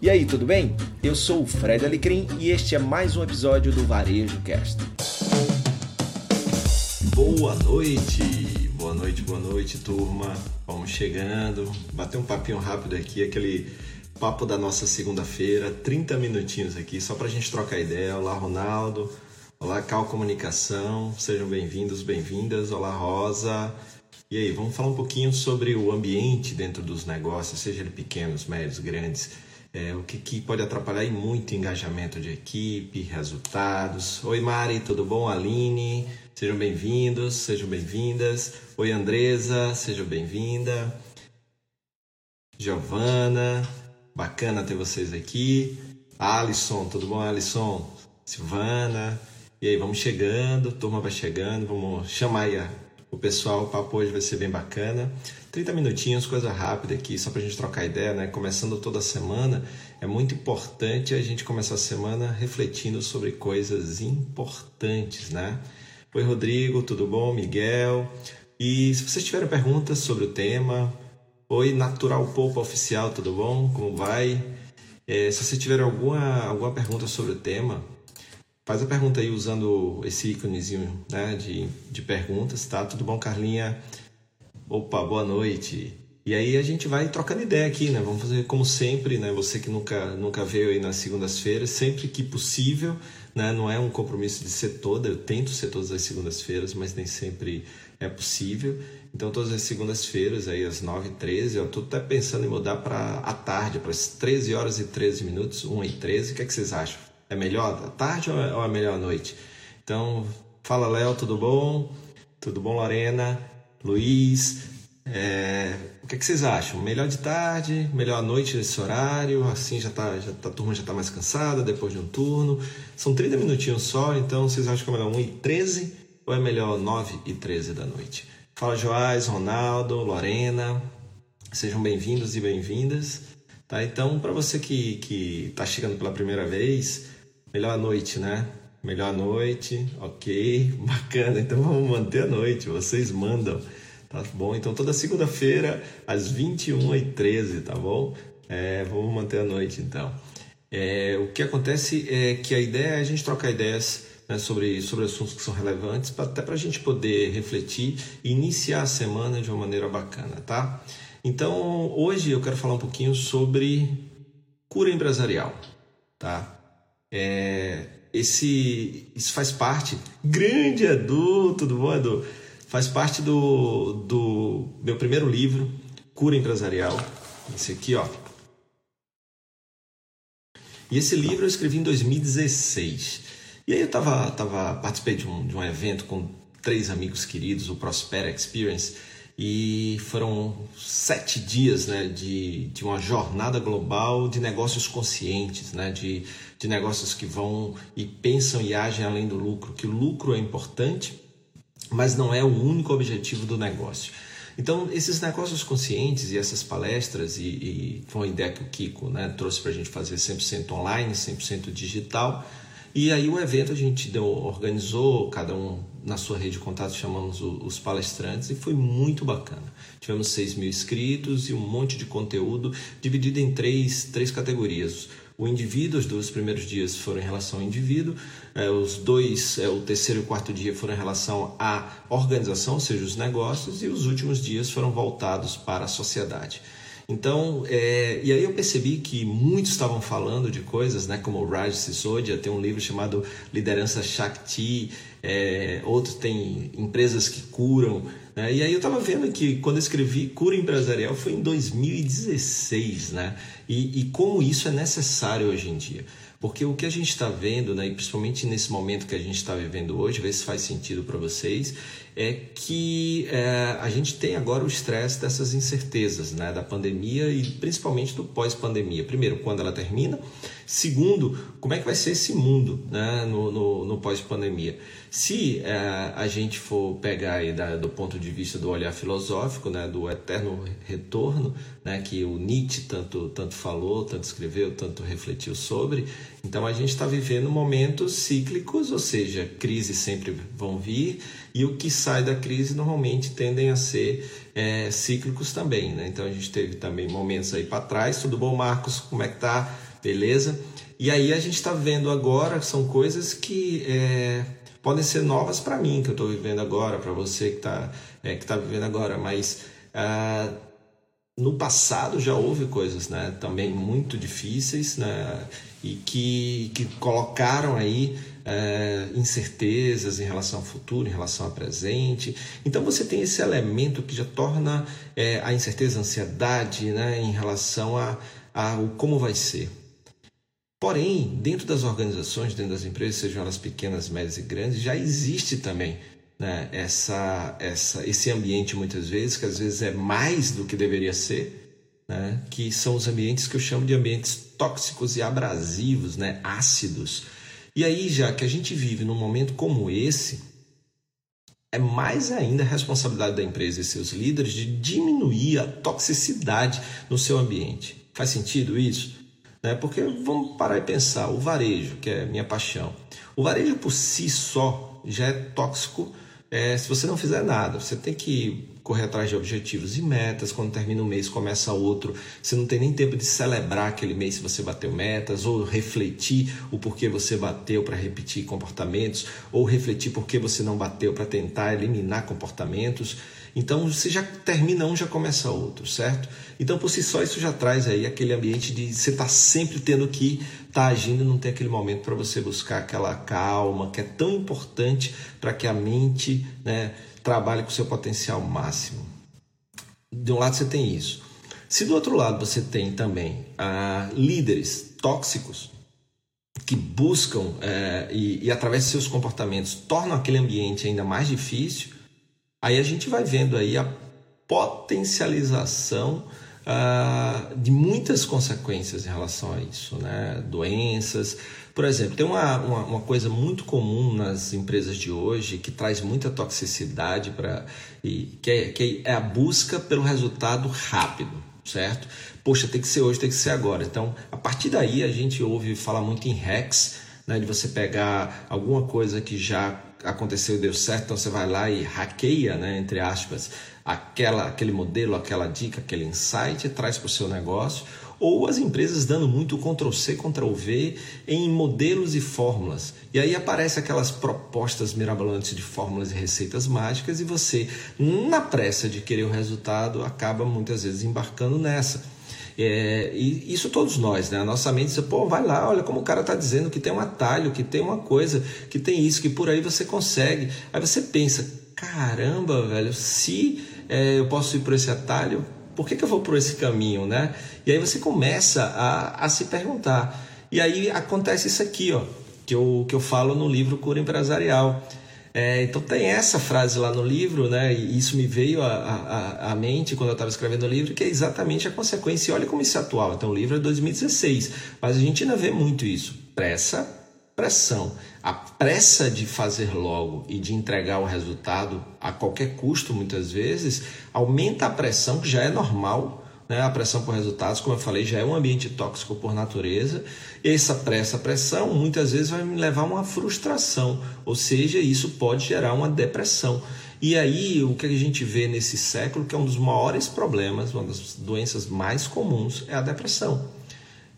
E aí, tudo bem? Eu sou o Fred Alecrim e este é mais um episódio do Varejo Cast. Boa noite, boa noite, boa noite, turma. Vamos chegando, bater um papinho rápido aqui, aquele papo da nossa segunda-feira, 30 minutinhos aqui, só pra gente trocar ideia. Olá, Ronaldo. Olá, Cal Comunicação. Sejam bem-vindos, bem-vindas. Olá, Rosa. E aí, vamos falar um pouquinho sobre o ambiente dentro dos negócios, seja ele pequenos, médios, grandes é, o que, que, pode atrapalhar e muito engajamento de equipe, resultados. Oi Mari, tudo bom? Aline, sejam bem-vindos, sejam bem-vindas. Oi Andresa, seja bem-vinda. Giovana, bacana ter vocês aqui. Alisson, tudo bom Alisson? Silvana, e aí, vamos chegando, turma vai chegando, vamos chamar aí a o pessoal. O papo hoje vai ser bem bacana. 30 minutinhos, coisa rápida aqui, só para a gente trocar ideia, né? Começando toda semana, é muito importante a gente começar a semana refletindo sobre coisas importantes, né? Oi, Rodrigo, tudo bom? Miguel. E se vocês tiverem perguntas sobre o tema, oi, Natural Poupa Oficial, tudo bom? Como vai? É, se você tiver alguma, alguma pergunta sobre o tema, Faz a pergunta aí usando esse íconezinho né, de, de perguntas, tá? Tudo bom, Carlinha? Opa, boa noite. E aí a gente vai trocando ideia aqui, né? Vamos fazer como sempre, né? Você que nunca, nunca veio aí nas segundas-feiras, sempre que possível, né? Não é um compromisso de ser toda, eu tento ser todas as segundas-feiras, mas nem sempre é possível. Então todas as segundas-feiras, aí às 9h13, eu tô até pensando em mudar para a tarde, para as 13 horas e 13 minutos, 1 e 13. O que, é que vocês acham? É melhor à tarde ou é, é melhor à noite? Então, fala Léo, tudo bom? Tudo bom, Lorena? Luiz? É, o que, é que, vocês acham? Melhor de tarde, melhor à noite nesse horário? Assim já tá, já tá, a turma já está mais cansada depois de um turno. São 30 minutinhos só, então vocês acham que é melhor 1 e 13 ou é melhor 9 e 13 da noite? Fala Joás, Ronaldo, Lorena, sejam bem-vindos e bem-vindas. Tá? Então, para você que está chegando pela primeira vez, Melhor noite, né? Melhor noite, ok, bacana. Então vamos manter a noite, vocês mandam, tá bom? Então toda segunda-feira às 21h13, tá bom? É, vamos manter a noite então. É, o que acontece é que a ideia é a gente trocar ideias né, sobre, sobre assuntos que são relevantes, pra, até para a gente poder refletir e iniciar a semana de uma maneira bacana, tá? Então hoje eu quero falar um pouquinho sobre cura empresarial, tá? É, esse, isso faz parte. Grande Edu, tudo bom, Edu? Faz parte do, do meu primeiro livro, Cura Empresarial. Esse aqui, ó. E esse livro eu escrevi em 2016. E aí eu tava, tava, participei de um, de um evento com três amigos queridos, o Prosper Experience, e foram sete dias né, de, de uma jornada global de negócios conscientes, né, de, de negócios que vão e pensam e agem além do lucro, que o lucro é importante, mas não é o único objetivo do negócio. Então, esses negócios conscientes e essas palestras, e, e foi uma ideia que o Kiko né, trouxe para a gente fazer 100% online, 100% digital, e aí o evento a gente deu, organizou, cada um na sua rede de contato chamamos os palestrantes e foi muito bacana. Tivemos 6 mil inscritos e um monte de conteúdo dividido em três, três categorias. O indivíduo, os dois primeiros dias foram em relação ao indivíduo, é, os dois, é, o terceiro e o quarto dia foram em relação à organização, ou seja, os negócios, e os últimos dias foram voltados para a sociedade. Então, é, e aí eu percebi que muitos estavam falando de coisas, né, como o Raj Sisodia tem um livro chamado Liderança Shakti, é, outros tem empresas que curam, né, e aí eu estava vendo que quando eu escrevi Cura Empresarial foi em 2016, né, e, e como isso é necessário hoje em dia. Porque o que a gente está vendo, né, principalmente nesse momento que a gente está vivendo hoje, ver se faz sentido para vocês, é que é, a gente tem agora o estresse dessas incertezas né, da pandemia e principalmente do pós-pandemia. Primeiro, quando ela termina. Segundo, como é que vai ser esse mundo né, no, no, no pós-pandemia. Se é, a gente for pegar aí da, do ponto de vista do olhar filosófico, né, do eterno retorno, né, que o Nietzsche tanto, tanto falou, tanto escreveu, tanto refletiu sobre, então a gente está vivendo momentos cíclicos, ou seja, crises sempre vão vir e o que sai da crise normalmente tendem a ser é, cíclicos também. Né? Então a gente teve também momentos aí para trás. Tudo bom, Marcos? Como é que tá? Beleza? E aí a gente está vendo agora são coisas que é, podem ser novas para mim que eu estou vivendo agora, para você que está é, que tá vivendo agora, mas ah, no passado já houve coisas né, também muito difíceis né, e que, que colocaram aí é, incertezas em relação ao futuro, em relação ao presente. Então você tem esse elemento que já torna é, a incerteza, a ansiedade né, em relação a, a o como vai ser. Porém, dentro das organizações, dentro das empresas, sejam elas pequenas, médias e grandes, já existe também né, essa, essa, esse ambiente muitas vezes, que às vezes é mais do que deveria ser, né, que são os ambientes que eu chamo de ambientes tóxicos e abrasivos, né, ácidos. E aí, já que a gente vive num momento como esse, é mais ainda a responsabilidade da empresa e seus líderes de diminuir a toxicidade no seu ambiente. Faz sentido isso? Né? Porque vamos parar e pensar, o varejo, que é minha paixão, o varejo por si só já é tóxico é, se você não fizer nada. Você tem que correr atrás de objetivos e metas. Quando termina um mês, começa outro. Você não tem nem tempo de celebrar aquele mês se você bateu metas, ou refletir o porquê você bateu para repetir comportamentos, ou refletir por que você não bateu para tentar eliminar comportamentos. Então você já termina um, já começa outro, certo? Então por si só isso já traz aí aquele ambiente de você estar tá sempre tendo que estar tá agindo, não ter aquele momento para você buscar aquela calma que é tão importante para que a mente né, trabalhe com seu potencial máximo. De um lado você tem isso. Se do outro lado você tem também ah, líderes tóxicos que buscam é, e, e através de seus comportamentos tornam aquele ambiente ainda mais difícil, Aí a gente vai vendo aí a potencialização uh, de muitas consequências em relação a isso, né? Doenças, por exemplo, tem uma, uma, uma, coisa muito comum nas empresas de hoje que traz muita toxicidade para e que é, que é a busca pelo resultado rápido, certo? Poxa, tem que ser hoje, tem que ser agora. Então, a partir daí a gente ouve falar muito em hacks, né, de você pegar alguma coisa que já aconteceu e deu certo, então você vai lá e hackeia, né, entre aspas, aquela, aquele modelo, aquela dica, aquele insight traz para o seu negócio. Ou as empresas dando muito Ctrl-C, Ctrl-V em modelos e fórmulas. E aí aparecem aquelas propostas mirabolantes de fórmulas e receitas mágicas e você, na pressa de querer o resultado, acaba muitas vezes embarcando nessa. É, e isso todos nós, né? A nossa mente diz, pô, vai lá, olha como o cara está dizendo que tem um atalho, que tem uma coisa, que tem isso, que por aí você consegue. Aí você pensa, caramba, velho, se é, eu posso ir por esse atalho, por que, que eu vou por esse caminho, né? E aí você começa a, a se perguntar. E aí acontece isso aqui, ó, que eu, que eu falo no livro Cura Empresarial. É, então tem essa frase lá no livro, né? E isso me veio à, mente quando eu estava escrevendo o livro, que é exatamente a consequência. E olha como isso é atual. Então o livro é 2016, mas a gente ainda vê muito isso. Pressa, pressão. A pressa de fazer logo e de entregar o resultado a qualquer custo, muitas vezes, aumenta a pressão, que já é normal né? A pressão por resultados, como eu falei, já é um ambiente tóxico por natureza. Essa pressa, pressão, muitas vezes vai me levar a uma frustração, ou seja, isso pode gerar uma depressão. E aí, o que a gente vê nesse século, que é um dos maiores problemas, uma das doenças mais comuns, é a depressão.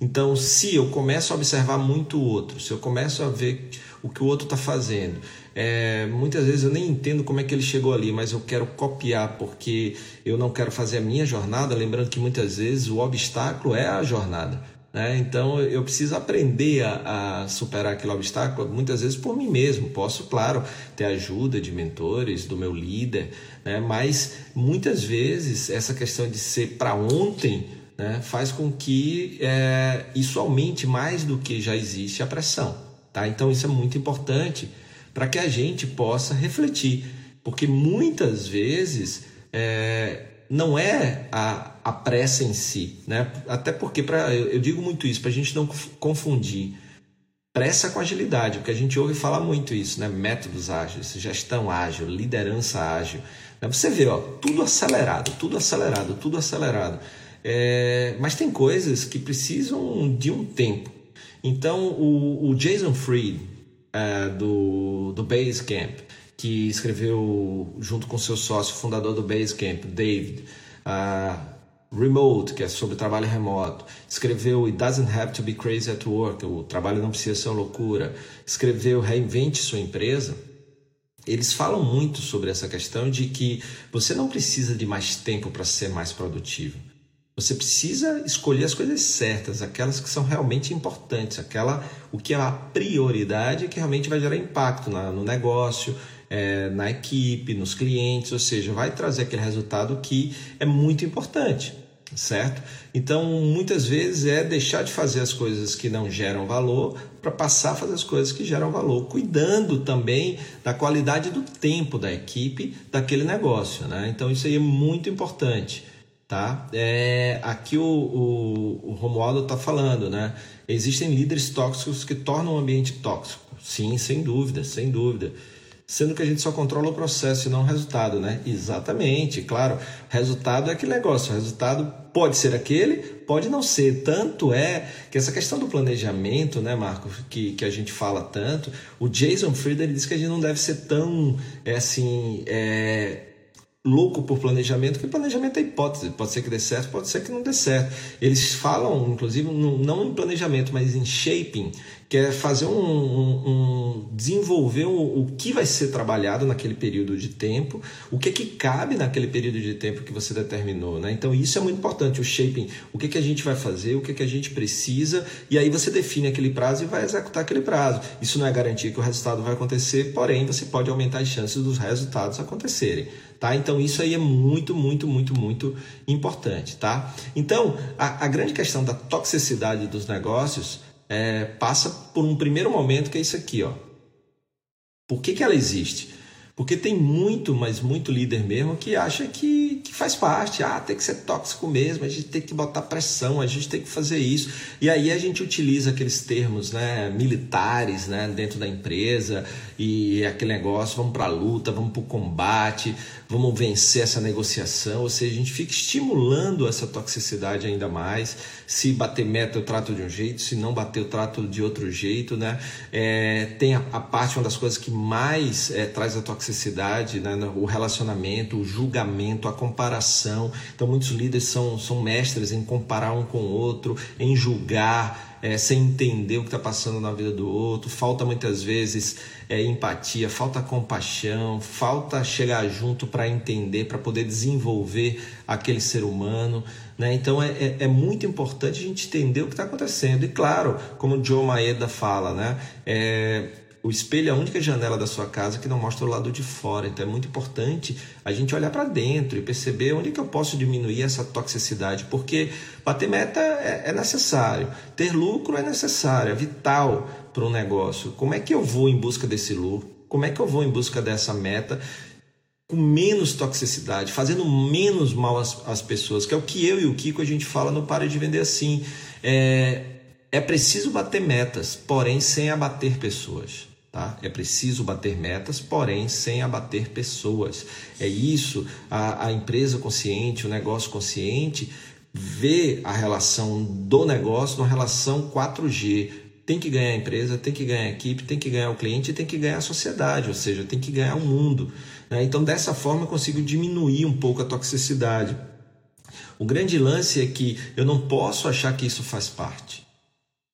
Então, se eu começo a observar muito o outro, se eu começo a ver o que o outro está fazendo, é, muitas vezes eu nem entendo como é que ele chegou ali, mas eu quero copiar porque eu não quero fazer a minha jornada. Lembrando que muitas vezes o obstáculo é a jornada. Né? Então eu preciso aprender a, a, superar aquele obstáculo, muitas vezes por mim mesmo. Posso, claro, ter ajuda de mentores, do meu líder, né? mas muitas vezes essa questão de ser para ontem né? faz com que é, isso aumente mais do que já existe a pressão. Tá? Então isso é muito importante para que a gente possa refletir, porque muitas vezes é, não é a, a pressa em si, né? Até porque para eu, eu digo muito isso para a gente não confundir pressa com agilidade, porque a gente ouve falar muito isso, né? Métodos ágeis, gestão ágil, liderança ágil. Você vê, ó, tudo acelerado, tudo acelerado, tudo acelerado. É, mas tem coisas que precisam de um tempo. Então, o, o Jason Fried, é, do, do Basecamp, que escreveu junto com seu sócio, fundador do Basecamp, David, uh, Remote, que é sobre trabalho remoto. Escreveu It Doesn't Have to Be Crazy at Work, o trabalho não precisa ser loucura. Escreveu Reinvente Sua Empresa. Eles falam muito sobre essa questão de que você não precisa de mais tempo para ser mais produtivo. Você precisa escolher as coisas certas, aquelas que são realmente importantes, aquela o que é a prioridade que realmente vai gerar impacto na, no negócio, é, na equipe, nos clientes, ou seja, vai trazer aquele resultado que é muito importante, certo? Então, muitas vezes é deixar de fazer as coisas que não geram valor para passar a fazer as coisas que geram valor, cuidando também da qualidade do tempo da equipe daquele negócio, né? Então, isso aí é muito importante. Tá? É, aqui o, o, o Romualdo está falando, né? Existem líderes tóxicos que tornam o ambiente tóxico. Sim, sem dúvida, sem dúvida. Sendo que a gente só controla o processo e não o resultado, né? Exatamente, claro. Resultado é aquele negócio. O resultado pode ser aquele, pode não ser. Tanto é que essa questão do planejamento, né, Marco, que, que a gente fala tanto, o Jason Frieder diz que a gente não deve ser tão, é assim, é, louco por planejamento, que planejamento é hipótese, pode ser que dê certo, pode ser que não dê certo. Eles falam, inclusive, não em planejamento, mas em shaping, que é fazer um, um, um desenvolver o, o, que vai ser trabalhado naquele período de tempo, o que é que cabe naquele período de tempo que você determinou, né? Então isso é muito importante, o shaping, o que é que a gente vai fazer, o que é que a gente precisa, e aí você define aquele prazo e vai executar aquele prazo. Isso não é garantia que o resultado vai acontecer, porém você pode aumentar as chances dos resultados acontecerem. Tá? Então isso aí é muito, muito, muito, muito importante, tá? Então a, a grande questão da toxicidade dos negócios é, passa por um primeiro momento que é isso aqui, ó. Por que, que ela existe? Porque tem muito, mas muito líder mesmo que acha que, que faz parte. Ah, tem que ser tóxico mesmo, a gente tem que botar pressão, a gente tem que fazer isso. E aí a gente utiliza aqueles termos né, militares né, dentro da empresa e aquele negócio, vamos para a luta, vamos para o combate, vamos vencer essa negociação. Ou seja, a gente fica estimulando essa toxicidade ainda mais. Se bater meta, eu trato de um jeito, se não bater, eu trato de outro jeito. Né? É, tem a, a, parte, uma das coisas que mais é, traz a toxicidade né, o relacionamento, o julgamento, a comparação. Então, muitos líderes são, são mestres em comparar um com o outro, em julgar, é, sem entender o que está passando na vida do outro. Falta muitas vezes é, empatia, falta compaixão, falta chegar junto para entender, para poder desenvolver aquele ser humano. Né? Então é, é, é, muito importante a gente entender o que está acontecendo. E claro, como o Joe Maeda fala, né? É, o espelho é a única janela da sua casa que não mostra o lado de fora. Então é muito importante a gente olhar para dentro e perceber onde que eu posso diminuir essa toxicidade. Porque bater meta é, é necessário, ter lucro é necessário, é vital para um negócio. Como é que eu vou em busca desse lucro? Como é que eu vou em busca dessa meta? com menos toxicidade, fazendo menos mal às, às, pessoas, que é o que eu e o Kiko a gente fala no Pare de Vender Assim. É, é preciso bater metas, porém sem abater pessoas. Tá? É preciso bater metas, porém sem abater pessoas. É isso, a, a empresa consciente, o negócio consciente, vê a relação do negócio numa relação 4G. Tem que ganhar a empresa, tem que ganhar a equipe, tem que ganhar o cliente tem que ganhar a sociedade, ou seja, tem que ganhar o mundo. Né? Então, dessa forma, eu consigo diminuir um pouco a toxicidade. O grande lance é que eu não posso achar que isso faz parte.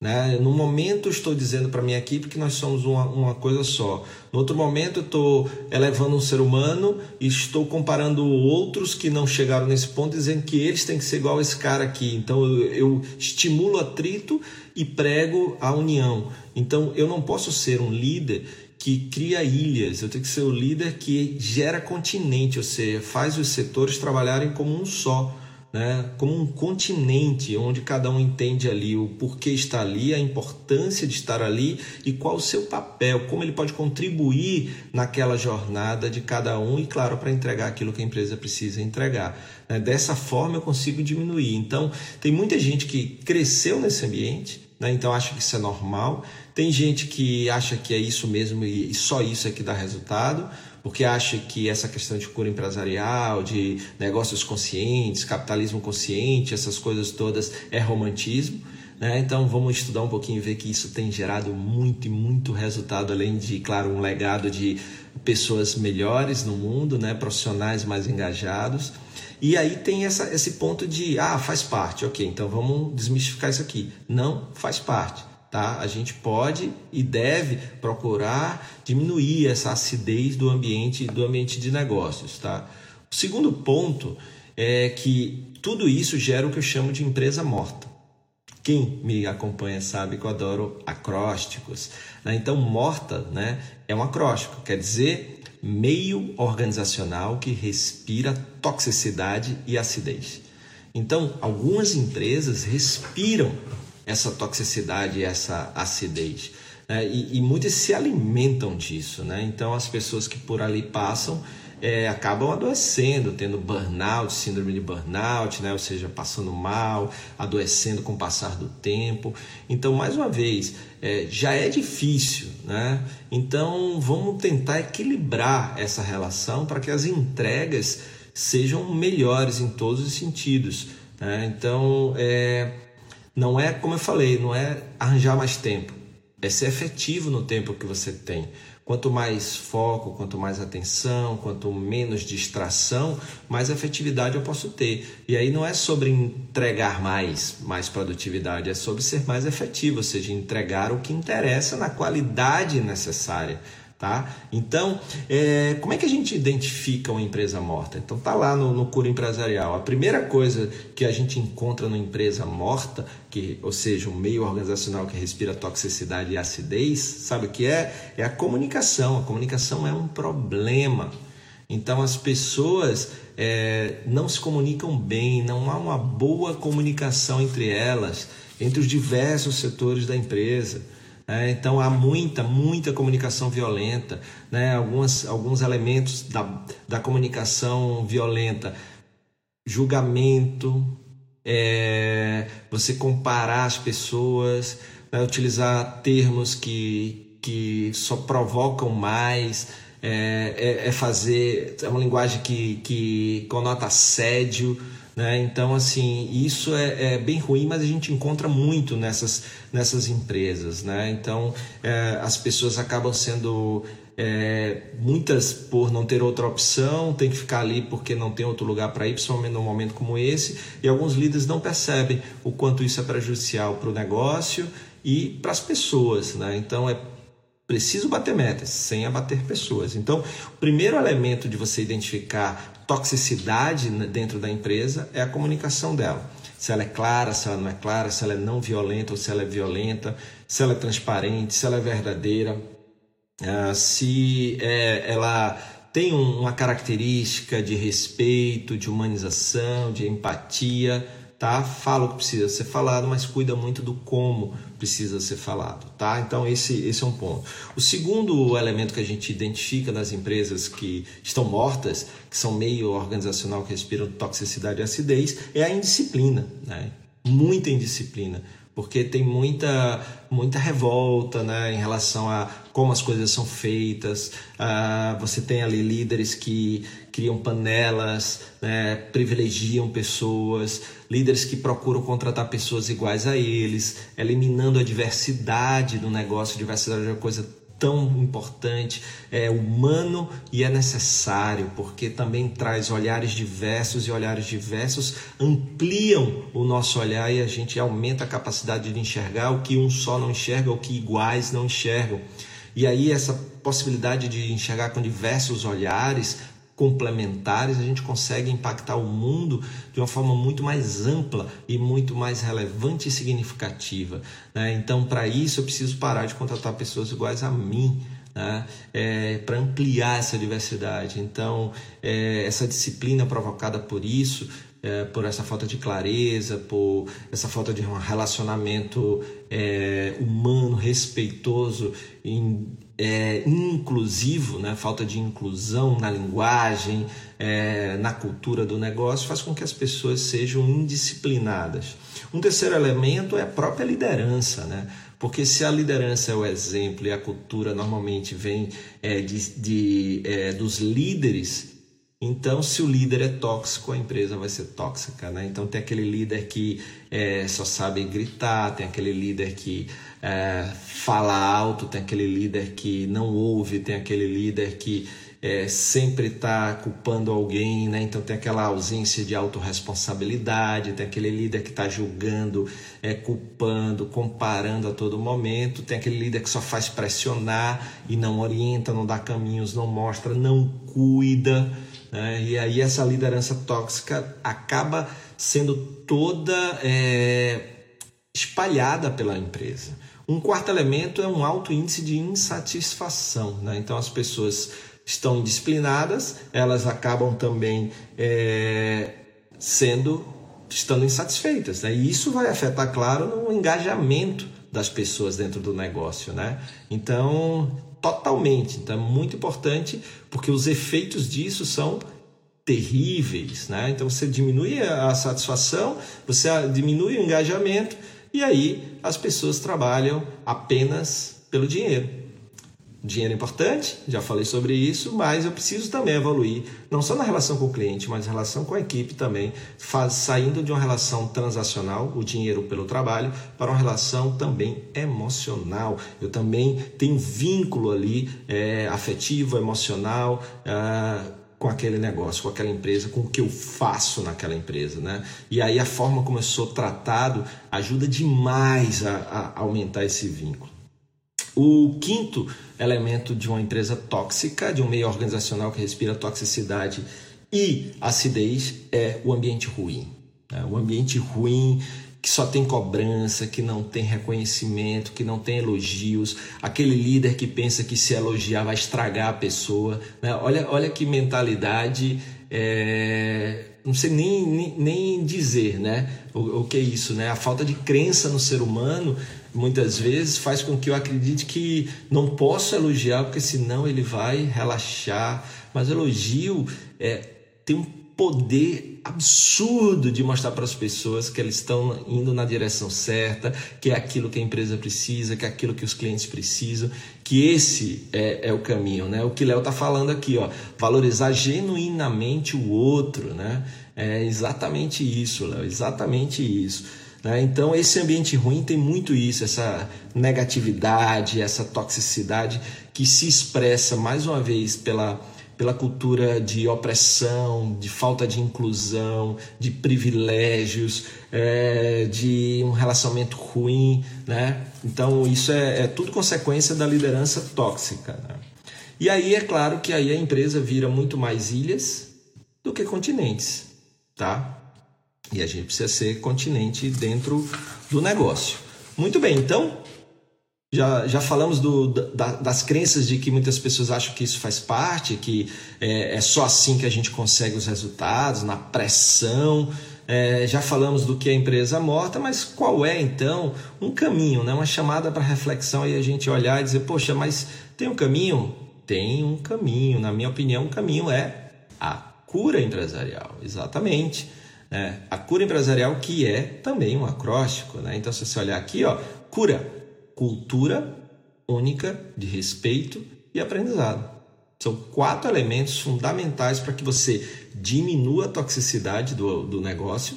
Né? No momento estou dizendo para minha equipe que nós somos uma, uma coisa só. No outro momento estou elevando um ser humano e estou comparando outros que não chegaram nesse ponto, dizendo que eles têm que ser igual a esse cara aqui. Então eu, eu estimulo atrito e prego a união. Então eu não posso ser um líder que cria ilhas, eu tenho que ser o líder que gera continente, ou seja, faz os setores trabalharem como um só né, como um continente onde cada um entende ali o porquê está ali, a importância de estar ali e qual o seu papel, como ele pode contribuir naquela jornada de cada um e, claro, para entregar aquilo que a empresa precisa entregar. Né? Dessa forma eu consigo diminuir. Então, tem muita gente que cresceu nesse ambiente, né? então acha que isso é normal, tem gente que acha que é isso mesmo e só isso é que dá resultado porque acha que essa questão de cura empresarial, de negócios conscientes, capitalismo consciente, essas coisas todas é romantismo. Né? Então vamos estudar um pouquinho e ver que isso tem gerado muito e muito resultado, além de, claro, um legado de pessoas melhores no mundo, né? profissionais mais engajados. E aí tem essa, esse ponto de, ah, faz parte, ok, então vamos desmistificar isso aqui. Não faz parte. Tá? A gente pode e deve procurar diminuir essa acidez do ambiente do ambiente de negócios, tá? O segundo ponto é que tudo isso gera o que eu chamo de empresa morta. Quem me acompanha sabe que eu adoro acrósticos. Né? Então, morta né, é um acróstico, quer dizer meio organizacional que respira toxicidade e acidez. Então, algumas empresas respiram essa toxicidade essa acidez. Né? E, e muitas se alimentam disso. Né? Então, as pessoas que por ali passam é, acabam adoecendo, tendo burnout, síndrome de burnout, né? ou seja, passando mal, adoecendo com o passar do tempo. Então, mais uma vez, é, já é difícil, né? Então, vamos tentar equilibrar essa relação para que as entregas sejam melhores em todos os sentidos. Né? Então, é, não é, como eu falei, não é arranjar mais tempo, é ser efetivo no tempo que você tem. Quanto mais foco, quanto mais atenção, quanto menos distração, mais efetividade eu posso ter. E aí não é sobre entregar mais, mais produtividade, é sobre ser mais efetivo, ou seja, entregar o que interessa na qualidade necessária. Tá? Então, é, como é que a gente identifica uma empresa morta? Então, tá lá no, no Cura Empresarial. A primeira coisa que a gente encontra numa empresa morta, que, ou seja, um meio organizacional que respira toxicidade e acidez, sabe o que é? É a comunicação. A comunicação é um problema. Então, as pessoas é, não se comunicam bem, não há uma boa comunicação entre elas, entre os diversos setores da empresa. É, então há muita, muita comunicação violenta, né? Algumas, alguns elementos da, da comunicação violenta, julgamento, é, você comparar as pessoas, né? utilizar termos que, que só provocam mais, é, é, é fazer é uma linguagem que, que conota assédio. Né? Então, assim, isso é, é, bem ruim, mas a gente encontra muito nessas, nessas empresas. Né? Então, é, as pessoas acabam sendo é, muitas por não ter outra opção, tem que ficar ali porque não tem outro lugar para ir, principalmente num momento como esse, e alguns líderes não percebem o quanto isso é prejudicial para o negócio e para as pessoas. Né? Então, é preciso bater metas sem abater pessoas. Então, o primeiro elemento de você identificar toxicidade dentro da empresa é a comunicação dela. Se ela é clara, se ela não é clara, se ela é não violenta ou se ela é violenta, se ela é transparente, se ela é verdadeira, ah, se é, ela tem uma característica de respeito, de humanização, de empatia tá? Fala o que precisa ser falado, mas cuida muito do como precisa ser falado, tá? Então esse, esse é um ponto. O segundo elemento que a gente identifica nas empresas que estão mortas, que são meio organizacional, que respiram toxicidade e acidez, é a indisciplina, né? Muita indisciplina porque tem muita, muita revolta né, em relação a como as coisas são feitas. Uh, você tem ali líderes que criam panelas, né, privilegiam pessoas, líderes que procuram contratar pessoas iguais a eles, eliminando a diversidade do negócio. Diversidade é uma coisa tão importante, é humano e é necessário, porque também traz olhares diversos e olhares diversos ampliam o nosso olhar e a gente aumenta a capacidade de enxergar o que um só não enxerga, o que iguais não enxergam. E aí essa possibilidade de enxergar com diversos olhares complementares, a gente consegue impactar o mundo de uma forma muito mais ampla e muito mais relevante e significativa. Né? Então, para isso, eu preciso parar de contratar pessoas iguais a mim. Né? É, para ampliar essa diversidade. Então, é, essa disciplina provocada por isso, é, por essa falta de clareza, por essa falta de um relacionamento é, humano, respeitoso, in, é, inclusivo, né? falta de inclusão na linguagem, é, na cultura do negócio, faz com que as pessoas sejam indisciplinadas. Um terceiro elemento é a própria liderança, né? porque se a liderança é o exemplo e a cultura normalmente vem é, de, de é, dos líderes, Então, se o líder é tóxico, a empresa vai ser tóxica, né? Então, tem aquele líder que é, só sabe gritar, tem aquele líder que é, fala alto, tem aquele líder que não ouve, tem aquele líder que é, sempre está culpando alguém, né? então tem aquela ausência de autorresponsabilidade, tem aquele líder que está julgando, é, culpando, comparando a todo momento, tem aquele líder que só faz pressionar e não orienta, não dá caminhos, não mostra, não cuida. Né? E aí essa liderança tóxica acaba sendo toda é, espalhada pela empresa. Um quarto elemento é um alto índice de insatisfação. Né? Então as pessoas estão indisciplinadas, elas acabam também é, sendo estando insatisfeitas. Né? E isso vai afetar, claro, no engajamento das pessoas dentro do negócio. Né? Então, totalmente. Então, é muito importante porque os efeitos disso são terríveis. Né? Então, você diminui a satisfação, você diminui o engajamento e aí as pessoas trabalham apenas pelo dinheiro. Dinheiro é importante, já falei sobre isso, mas eu preciso também evoluir, não só na relação com o cliente, mas na relação com a equipe também, faz, saindo de uma relação transacional, o dinheiro pelo trabalho, para uma relação também emocional. Eu também tenho vínculo ali é, afetivo, emocional. É, com aquele negócio, com aquela empresa, com o que eu faço naquela empresa, né? E aí a forma como eu sou tratado ajuda demais a, a aumentar esse vínculo. O quinto elemento de uma empresa tóxica, de um meio organizacional que respira toxicidade e acidez, é o ambiente ruim. Né? O ambiente ruim que só tem cobrança, que não tem reconhecimento, que não tem elogios, aquele líder que pensa que se elogiar vai estragar a pessoa. Né? Olha, olha que mentalidade. É não sei nem, nem, nem dizer né? O, o, que é isso, né? A falta de crença no ser humano muitas vezes faz com que eu acredite que não posso elogiar, porque senão ele vai relaxar. Mas elogio é, tem um poder absurdo de mostrar para as pessoas que eles estão indo na direção certa, que é aquilo que a empresa precisa, que é aquilo que os clientes precisam, que esse é, é o caminho, né? O que Léo está falando aqui, ó, valorizar genuinamente o outro, né? É exatamente isso, Léo, exatamente isso. Né? Então, esse ambiente ruim tem muito isso, essa negatividade, essa toxicidade que se expressa mais uma vez pela, pela cultura de opressão, de falta de inclusão, de privilégios, é, de um relacionamento ruim. Né? Então, isso é, é tudo consequência da liderança tóxica. Né? E aí é claro que aí a empresa vira muito mais ilhas do que continentes, tá? E a gente precisa ser continente dentro do negócio. Muito bem, então já, já falamos do, da, das crenças de que muitas pessoas acham que isso faz parte, que é, é só assim que a gente consegue os resultados, na pressão. É, já falamos do que é empresa morta, mas qual é então um caminho, né? uma chamada para reflexão e a gente olhar e dizer, poxa, mas tem um caminho? Tem um caminho. Na minha opinião, o um caminho é a cura empresarial. Exatamente. É, a cura empresarial, que é também um acróstico. Né? Então, se você olhar aqui, ó, cura, cultura única de respeito e aprendizado. São quatro elementos fundamentais para que você diminua a toxicidade do, do negócio,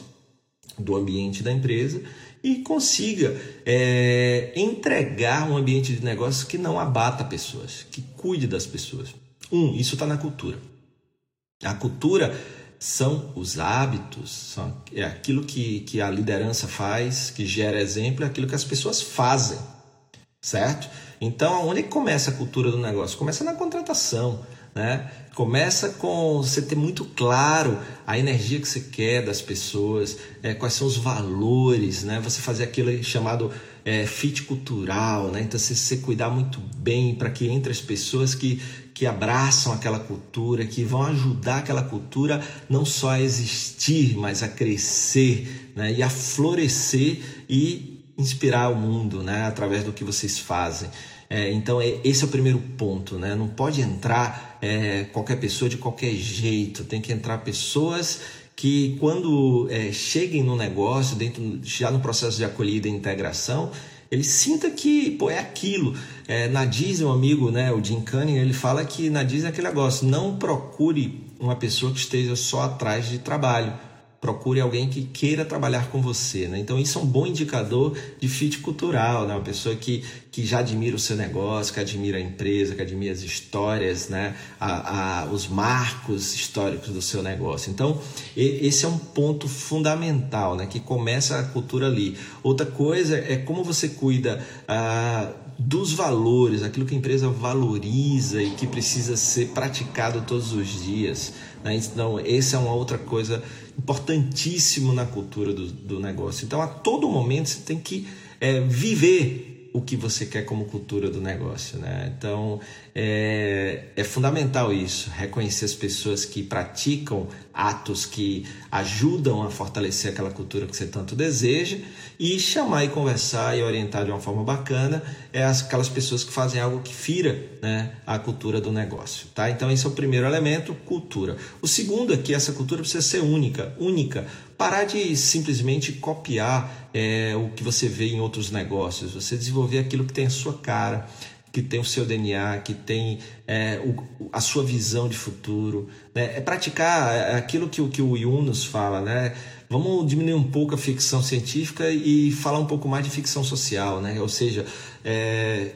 do ambiente da empresa e consiga é, entregar um ambiente de negócio que não abata pessoas, que cuide das pessoas. Um, isso está na cultura. A cultura são os hábitos, são, é aquilo que, que a liderança faz, que gera exemplo, é aquilo que as pessoas fazem, certo? Então, onde começa a cultura do negócio? Começa na contratação, né? Começa com você ter muito claro a energia que você quer das pessoas, é, quais são os valores, né? Você fazer aquilo chamado é, fit cultural, né? Então, você, você cuidar muito bem para que entre as pessoas que, que abraçam aquela cultura, que vão ajudar aquela cultura não só a existir, mas a crescer né? e a florescer e inspirar o mundo né? através do que vocês fazem. É, então, é, esse é o primeiro ponto. Né? Não pode entrar é, qualquer pessoa de qualquer jeito, tem que entrar pessoas que, quando é, cheguem no negócio, dentro, já no processo de acolhida e integração, ele sinta que pô, é aquilo. É, na Disney, um amigo, né, o Jim Cunningham, ele fala que na Disney é aquele negócio, não procure uma pessoa que esteja só atrás de trabalho procure alguém que queira trabalhar com você. Né? Então, isso é um bom indicador de fit cultural, né? uma pessoa que, que já admira o seu negócio, que admira a empresa, que admira as histórias, né? a, a, os marcos históricos do seu negócio. Então, esse é um ponto fundamental, né? que começa a cultura ali. Outra coisa é como você cuida. Ah, dos valores, aquilo que a empresa valoriza e que precisa ser praticado todos os dias. Né? Então, essa é uma outra coisa importantíssima na cultura do, do negócio. Então, a todo momento você tem que é, viver o que você quer como cultura do negócio. Né? Então é, é fundamental isso, reconhecer as pessoas que praticam atos que ajudam a fortalecer aquela cultura que você tanto deseja e chamar e conversar e orientar de uma forma bacana é aquelas pessoas que fazem algo que fira né, a cultura do negócio. Tá? Então esse é o primeiro elemento, cultura. O segundo é que essa cultura precisa ser única, única parar de simplesmente copiar é, o que você vê em outros negócios, você desenvolver aquilo que tem a sua cara, que tem o seu DNA, que tem é, o, a sua visão de futuro. Né? É praticar aquilo que, que o Yunus fala, né? Vamos diminuir um pouco a ficção científica e falar um pouco mais de ficção social, né? Ou seja, é,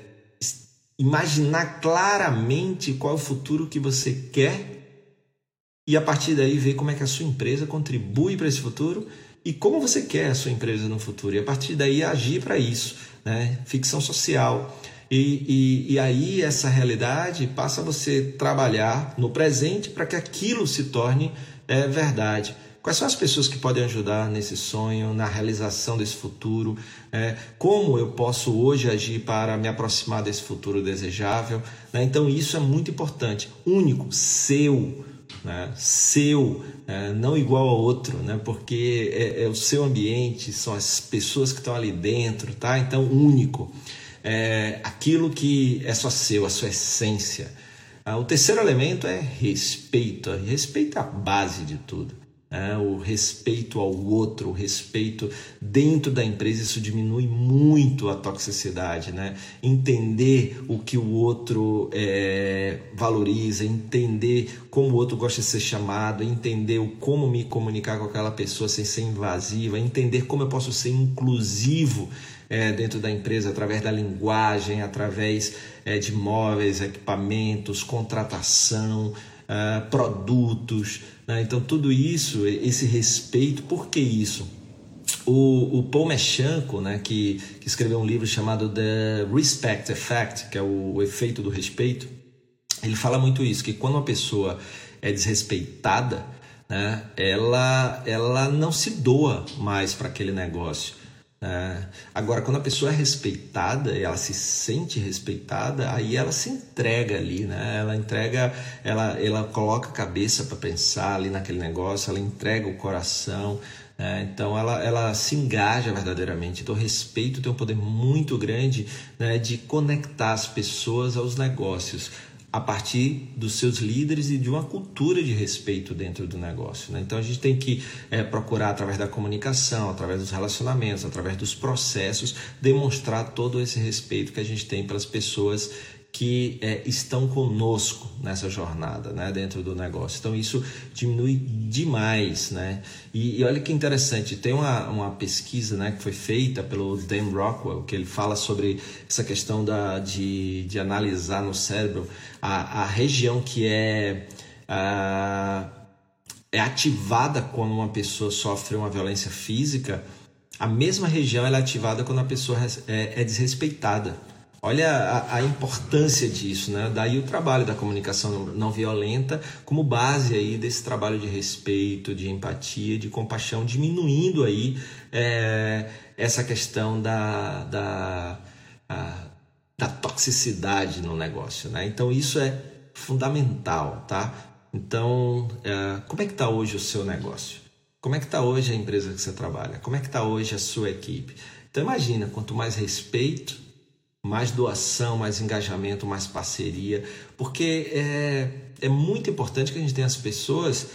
imaginar claramente qual é o futuro que você quer e a partir daí ver como é que a sua empresa contribui para esse futuro e como você quer a sua empresa no futuro. E a partir daí agir para isso, né? Ficção social. E, e, e, aí essa realidade passa a você trabalhar no presente para que aquilo se torne é, verdade. Quais são as pessoas que podem ajudar nesse sonho, na realização desse futuro? É, como eu posso hoje agir para me aproximar desse futuro desejável? Né? Então, isso é muito importante. Único, seu né? seu, né? não igual ao outro, né? porque é, é, o seu ambiente, são as pessoas que estão ali dentro, tá? então único. É aquilo que é só seu, a sua essência. Ah, o terceiro elemento é respeito. Respeito é a base de tudo né? o respeito ao outro, o respeito dentro da empresa, isso diminui muito a toxicidade, né? Entender o que o outro é, valoriza, entender como o outro gosta de ser chamado, entender como me comunicar com aquela pessoa sem ser invasiva, entender como eu posso ser inclusivo é, dentro da empresa através da linguagem, através é, de móveis, equipamentos, contratação, uh, produtos. Né? Então, tudo isso, esse respeito, por que isso? O, o Paul Mechanco, né, que, que escreveu um livro chamado The Respect Effect, que é o, o efeito do respeito, ele fala muito isso, que quando uma pessoa é desrespeitada, né, ela, ela não se doa mais para aquele negócio. É. Agora, quando a pessoa é respeitada, ela se sente respeitada, aí ela se entrega ali, né? Ela entrega, ela, ela coloca a cabeça para pensar ali naquele negócio, ela entrega o coração, né? então ela, ela se engaja verdadeiramente. Então, respeito tem um poder muito grande né, de conectar as pessoas aos negócios a partir dos seus líderes e de uma cultura de respeito dentro do negócio. Né? Então a gente tem que é, procurar, através da comunicação, através dos relacionamentos, através dos processos, demonstrar todo esse respeito que a gente tem pelas pessoas que é, estão conosco nessa jornada, né, dentro do negócio. Então isso diminui demais, né? E, e, olha que interessante, tem uma, uma pesquisa, né, que foi feita pelo Dan Rockwell, que ele fala sobre essa questão da, de, de analisar no cérebro a, a região que é a, é ativada quando uma pessoa sofre uma violência física, a mesma região é ativada quando a pessoa é, é desrespeitada. Olha a, a, importância disso, né? Daí o trabalho da comunicação não violenta como base aí desse trabalho de respeito, de empatia, de compaixão, diminuindo aí é, essa questão da, da, a, da toxicidade no negócio, né? Então isso é fundamental, tá? Então, é, como é que está hoje o seu negócio? Como é que está hoje a empresa que você trabalha? Como é que está hoje a sua equipe? Então imagina, quanto mais respeito, mais doação, mais engajamento, mais parceria, porque é, é muito importante que a gente tenha as pessoas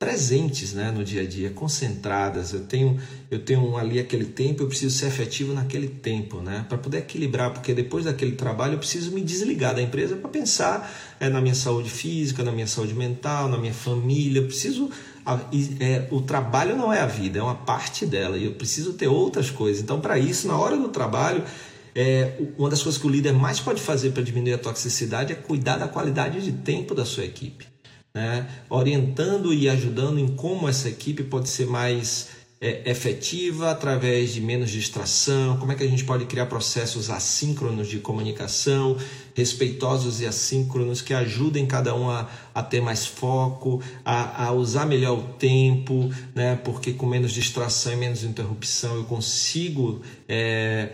presentes né, no dia a dia, concentradas. Eu tenho, eu tenho ali aquele tempo, eu preciso ser efetivo naquele tempo, né, para poder equilibrar, porque depois daquele trabalho eu preciso me desligar da empresa para pensar é, na minha saúde física, na minha saúde mental, na minha família. Eu preciso. É, o trabalho não é a vida, é uma parte dela e eu preciso ter outras coisas. Então, para isso, na hora do trabalho, é, uma das coisas que o líder mais pode fazer para diminuir a toxicidade é cuidar da qualidade de tempo da sua equipe né? orientando e ajudando em como essa equipe pode ser mais é, efetiva através de menos distração, como é que a gente pode criar processos assíncronos de comunicação, respeitosos e assíncronos, que ajudem cada um a, a ter mais foco, a, a usar melhor o tempo, né? porque com menos distração e menos interrupção eu consigo. É,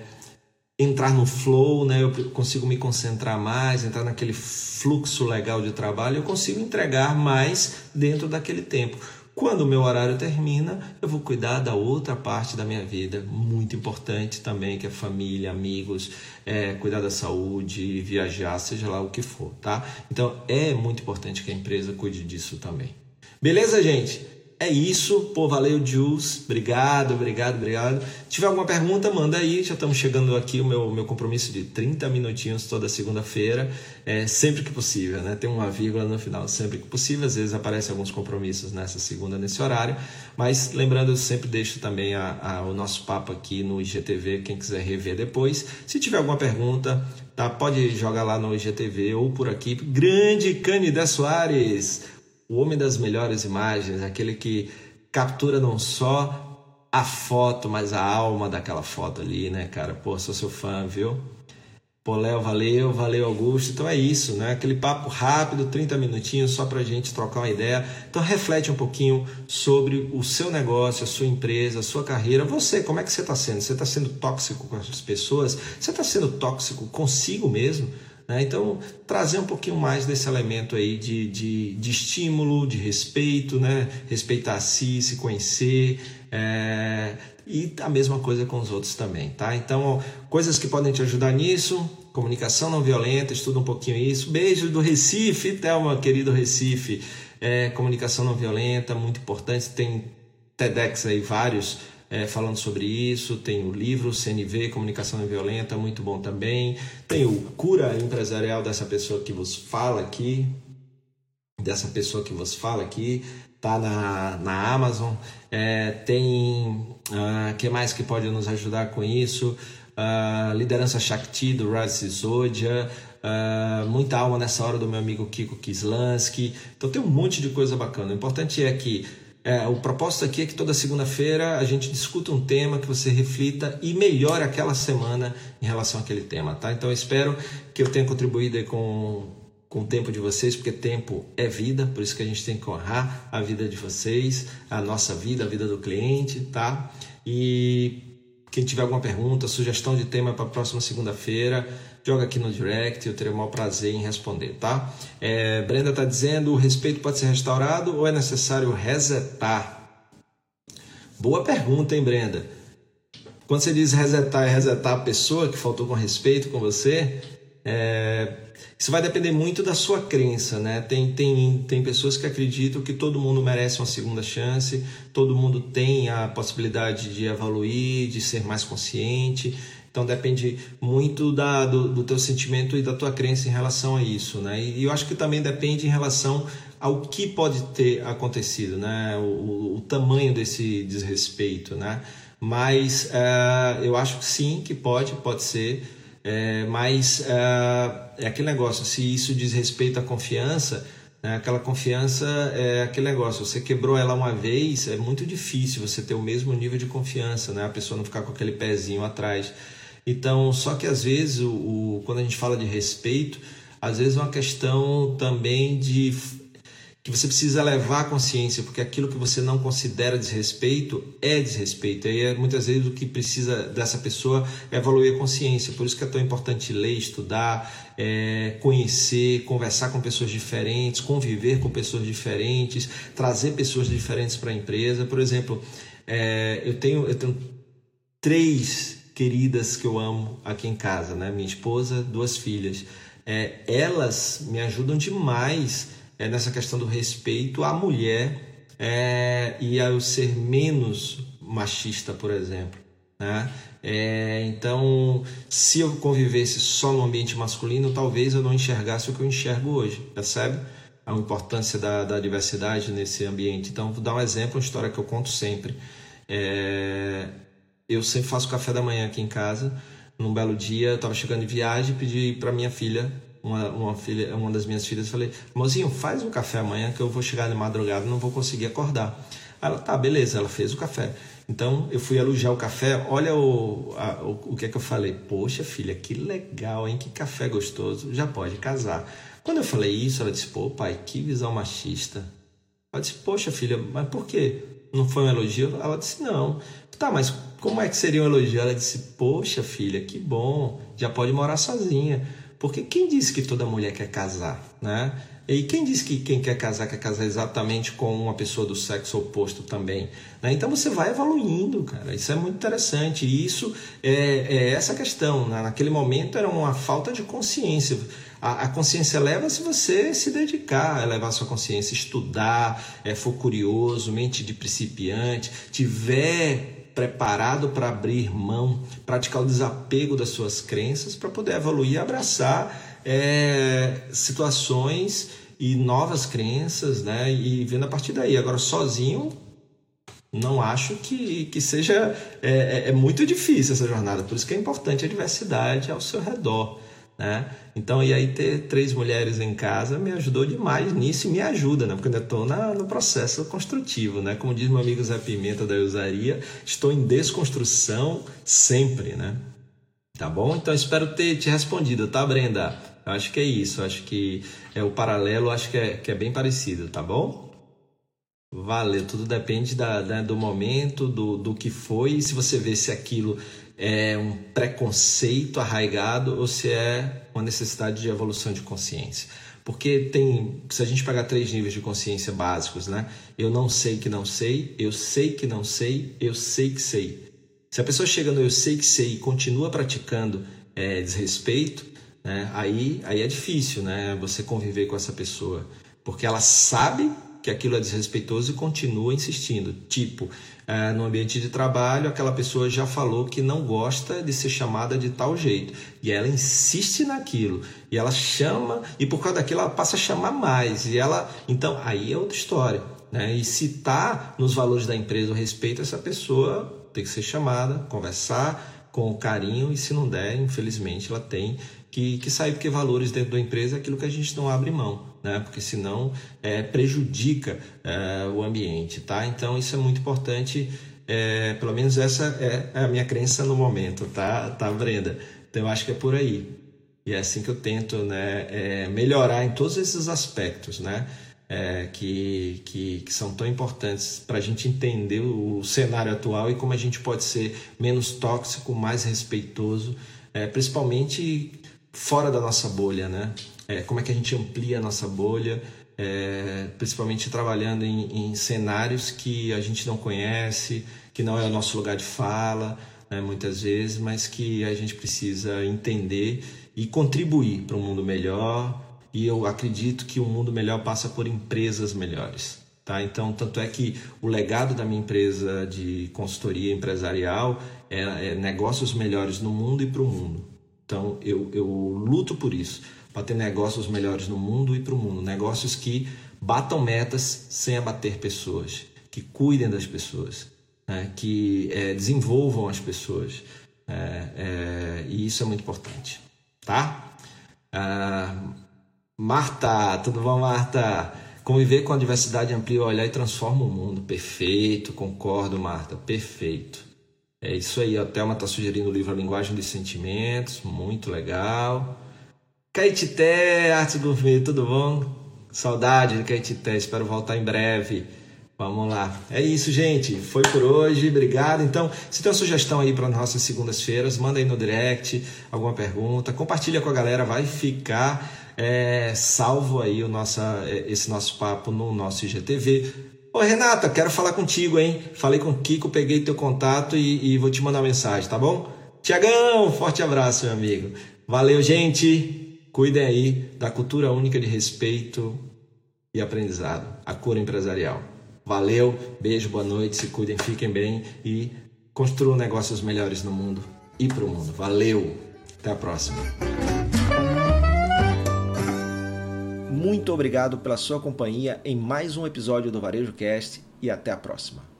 entrar no flow, né? Eu consigo me concentrar mais, entrar naquele fluxo legal de trabalho, eu consigo entregar mais dentro daquele tempo. Quando o meu horário termina, eu vou cuidar da outra parte da minha vida, muito importante também, que é família, amigos, é, cuidar da saúde, viajar, seja lá o que for, tá? Então é muito importante que a empresa cuide disso também. Beleza, gente? É isso. Pô, valeu, Jules. Obrigado, obrigado, obrigado. Se tiver alguma pergunta, manda aí. Já estamos chegando aqui o meu, meu compromisso de 30 minutinhos toda segunda-feira. É, sempre que possível, né? Tem uma vírgula no final, sempre que possível. Às vezes aparecem alguns compromissos nessa segunda, nesse horário. Mas lembrando, eu sempre deixo também a, a, o nosso papo aqui no IGTV, quem quiser rever depois. Se tiver alguma pergunta, tá? Pode jogar lá no IGTV ou por aqui. Grande Canidé Soares! O homem das melhores imagens, aquele que captura não só a foto, mas a alma daquela foto ali, né, cara? Pô, sou seu fã, viu? Pô, Léo, valeu, valeu, Augusto. Então é isso, né? Aquele papo rápido, 30 minutinhos só pra gente trocar uma ideia. Então reflete um pouquinho sobre o seu negócio, a sua empresa, a sua carreira. Você, como é que você está sendo? Você está sendo tóxico com as pessoas? Você está sendo tóxico consigo mesmo? Né? Então, trazer um pouquinho mais desse elemento aí de, de, de estímulo, de respeito, né? respeitar a si, se conhecer. É... E a mesma coisa com os outros também, tá? Então, coisas que podem te ajudar nisso, comunicação não violenta, estuda um pouquinho isso. Beijo do Recife, Thelma, querido Recife. É, comunicação não violenta, muito importante. Tem TEDx aí, vários é, falando sobre isso. Tem o livro CNV, Comunicação Não Violenta, muito bom também. Tem o Cura Empresarial dessa pessoa que vos fala aqui, dessa pessoa que vos fala aqui, tá na, na Amazon. É, tem uh, que mais que pode nos ajudar com isso? Uh, Liderança Shakti do Raj uh, muita alma nessa hora do meu amigo Kiko Kislansky. Então tem um monte de coisa bacana. O importante é que é, o propósito aqui é que toda segunda-feira a gente discuta um tema que você reflita e melhore aquela semana em relação àquele tema, tá? Então eu espero que eu tenha contribuído com, com o tempo de vocês, porque tempo é vida, por isso que a gente tem que honrar a vida de vocês, a nossa vida, a vida do cliente, tá? E quem tiver alguma pergunta, sugestão de tema para a próxima segunda-feira, joga aqui no direct, eu terei o maior prazer em responder, tá? É, Brenda está dizendo: o respeito pode ser restaurado ou é necessário resetar? Boa pergunta, hein, Brenda? Quando você diz resetar, é resetar a pessoa que faltou com respeito com você? É, isso vai depender muito da sua crença, né? Tem, tem, tem pessoas que acreditam que todo mundo merece uma segunda chance, todo mundo tem a possibilidade de evoluir, de ser mais consciente. Então depende muito da, do, do teu sentimento e da tua crença em relação a isso, né? E eu acho que também depende em relação ao que pode ter acontecido, né? O, o tamanho desse desrespeito, né? Mas uh, eu acho que sim, que pode, pode ser. É, mas uh, é aquele negócio, se isso diz respeito à confiança, né, aquela confiança é aquele negócio, você quebrou ela uma vez, é muito difícil você ter o mesmo nível de confiança, né? a pessoa não ficar com aquele pezinho atrás. Então, só que às vezes, o, o, quando a gente fala de respeito, às vezes é uma questão também de que você precisa levar a consciência, porque aquilo que você não considera desrespeito é desrespeito. E é muitas vezes o que precisa dessa pessoa é evoluir a consciência. Por isso que é tão importante ler, estudar, é, conhecer, conversar com pessoas diferentes, conviver com pessoas diferentes, trazer pessoas diferentes para a empresa. Por exemplo, é, eu, tenho, eu tenho três queridas que eu amo aqui em casa, né? Minha esposa, duas filhas. É, elas me ajudam demais é, nessa questão do respeito à mulher é, e eu ser menos machista, por exemplo. Né? É, então, se eu convivesse só no ambiente masculino, talvez eu não enxergasse o que eu enxergo hoje, percebe? A importância da, da diversidade nesse ambiente. Então, vou dar um exemplo, uma história que eu conto sempre. É, eu sempre faço café da manhã aqui em casa. Num belo dia, eu estava chegando de viagem e pedi para minha filha, uma, uma, filha, uma das minhas filhas, falei: Mozinho, faz um café amanhã que eu vou chegar de madrugada não vou conseguir acordar. Ela, tá, beleza, ela fez o café. Então eu fui elogiar o café. Olha o, a, o, o, que é que eu falei. Poxa, filha, que legal, hein? Que café gostoso. Já pode casar. Quando eu falei isso, ela disse: Pô, pai, que visão machista. Ela disse: Poxa, filha, mas por quê? Não foi um elogio? Ela disse: Não. Tá, mas como é que seria um elogio? Ela disse: Poxa, filha, que bom. Já pode morar sozinha. Porque quem disse que toda mulher quer casar, né? E quem diz que quem quer casar quer casar exatamente com uma pessoa do sexo oposto também? Né? Então você vai evoluindo, cara. Isso é muito interessante. E isso é, é essa questão. Né? Naquele momento era uma falta de consciência. A, a consciência leva se você se dedicar a levar a sua consciência, estudar, é, for curioso, mente de principiante, tiver preparado para abrir mão, praticar o desapego das suas crenças para poder evoluir e abraçar é, situações e novas crenças, né? E vendo a partir daí. Agora, sozinho, não acho que, que seja. É, é, é, muito difícil essa jornada, por isso que é importante a diversidade ao seu redor. Né? Então, e aí ter três mulheres em casa me ajudou demais nisso e me ajuda, né? porque ainda estou no processo construtivo. Né? Como diz meu amigo Zé Pimenta da Usaria, estou em desconstrução sempre. Né? Tá bom? Então espero ter te respondido, tá, Brenda? Eu acho que é isso, acho que é o paralelo, acho que é, que é bem parecido, tá bom? Valeu, tudo depende da, da, do momento, do, do que foi, se você vê se aquilo é um preconceito arraigado ou se é uma necessidade de evolução de consciência. Porque tem, se a gente pegar três níveis de consciência básicos, né? Eu não sei que não sei, eu sei que não sei, eu sei que sei. Se a pessoa chega no eu sei que sei e continua praticando é, desrespeito, né? Aí, aí é difícil né? você conviver com essa pessoa, porque ela sabe que aquilo é desrespeitoso e continua insistindo. Tipo, é, no ambiente de trabalho, aquela pessoa já falou que não gosta de ser chamada de tal jeito. E ela insiste naquilo. E ela chama, e por causa daquilo ela passa a chamar mais. E ela. Então, aí é outra história. Né? E se está nos valores da empresa o respeito, essa pessoa tem que ser chamada, conversar com carinho, e se não der, infelizmente, ela tem que, que sair, porque valores dentro da empresa é aquilo que a gente não abre mão, né? porque senão é, prejudica é, o ambiente. Tá? Então isso é muito importante, é, pelo menos essa é, a minha crença no momento, tá, tá Brenda? Então eu acho que é por aí. E é assim que eu tento né, é, melhorar em todos esses aspectos, né? É, que, que, que, são tão importantes para a gente entender o cenário atual e como a gente pode ser menos tóxico, mais respeitoso, é, principalmente fora da nossa bolha, né? É, como é que a gente amplia a nossa bolha, é, principalmente trabalhando em, em, cenários que a gente não conhece, que não é o nosso lugar de fala, né, muitas vezes, mas que a gente precisa entender e contribuir para um mundo melhor. E eu acredito que um mundo melhor passa por empresas melhores. Tá? Então, tanto é que o legado da minha empresa de consultoria empresarial é, é negócios melhores no mundo e para o mundo. Então eu, eu luto por isso, para ter negócios melhores no mundo e para o mundo. Negócios que batam metas sem abater pessoas, que cuidem das pessoas, né? que é, desenvolvam as pessoas. É, é, e isso é muito importante. Tá? Ah, Marta, tudo bom, Marta? Conviver com a diversidade amplia o olhar e transforma o mundo. Perfeito, concordo, Marta, perfeito. É isso aí, a Thelma está sugerindo o livro A Linguagem dos Sentimentos, muito legal. Caetité, Artes Gourmet, tudo bom? Saudade de Caetité, espero voltar em breve. Vamos lá. É isso, gente. Foi por hoje. Obrigado. Então, se tem uma sugestão aí para nossas segundas-feiras, manda aí no direct alguma pergunta. Compartilha com a galera. Vai ficar é, salvo aí o nossa, é, esse nosso papo no nosso IGTV. Ô Renata, quero falar contigo, hein? Falei com o Kiko, peguei teu contato e, e vou te mandar mensagem, tá bom? Tiagão, forte abraço, meu amigo. Valeu, gente. Cuidem aí da cultura única de respeito e aprendizado, a cura empresarial. Valeu, beijo, boa noite, se cuidem, fiquem bem e construam negócios melhores no mundo e para o mundo. Valeu, até a próxima. Muito obrigado pela sua companhia em mais um episódio do Varejo Cast e até a próxima.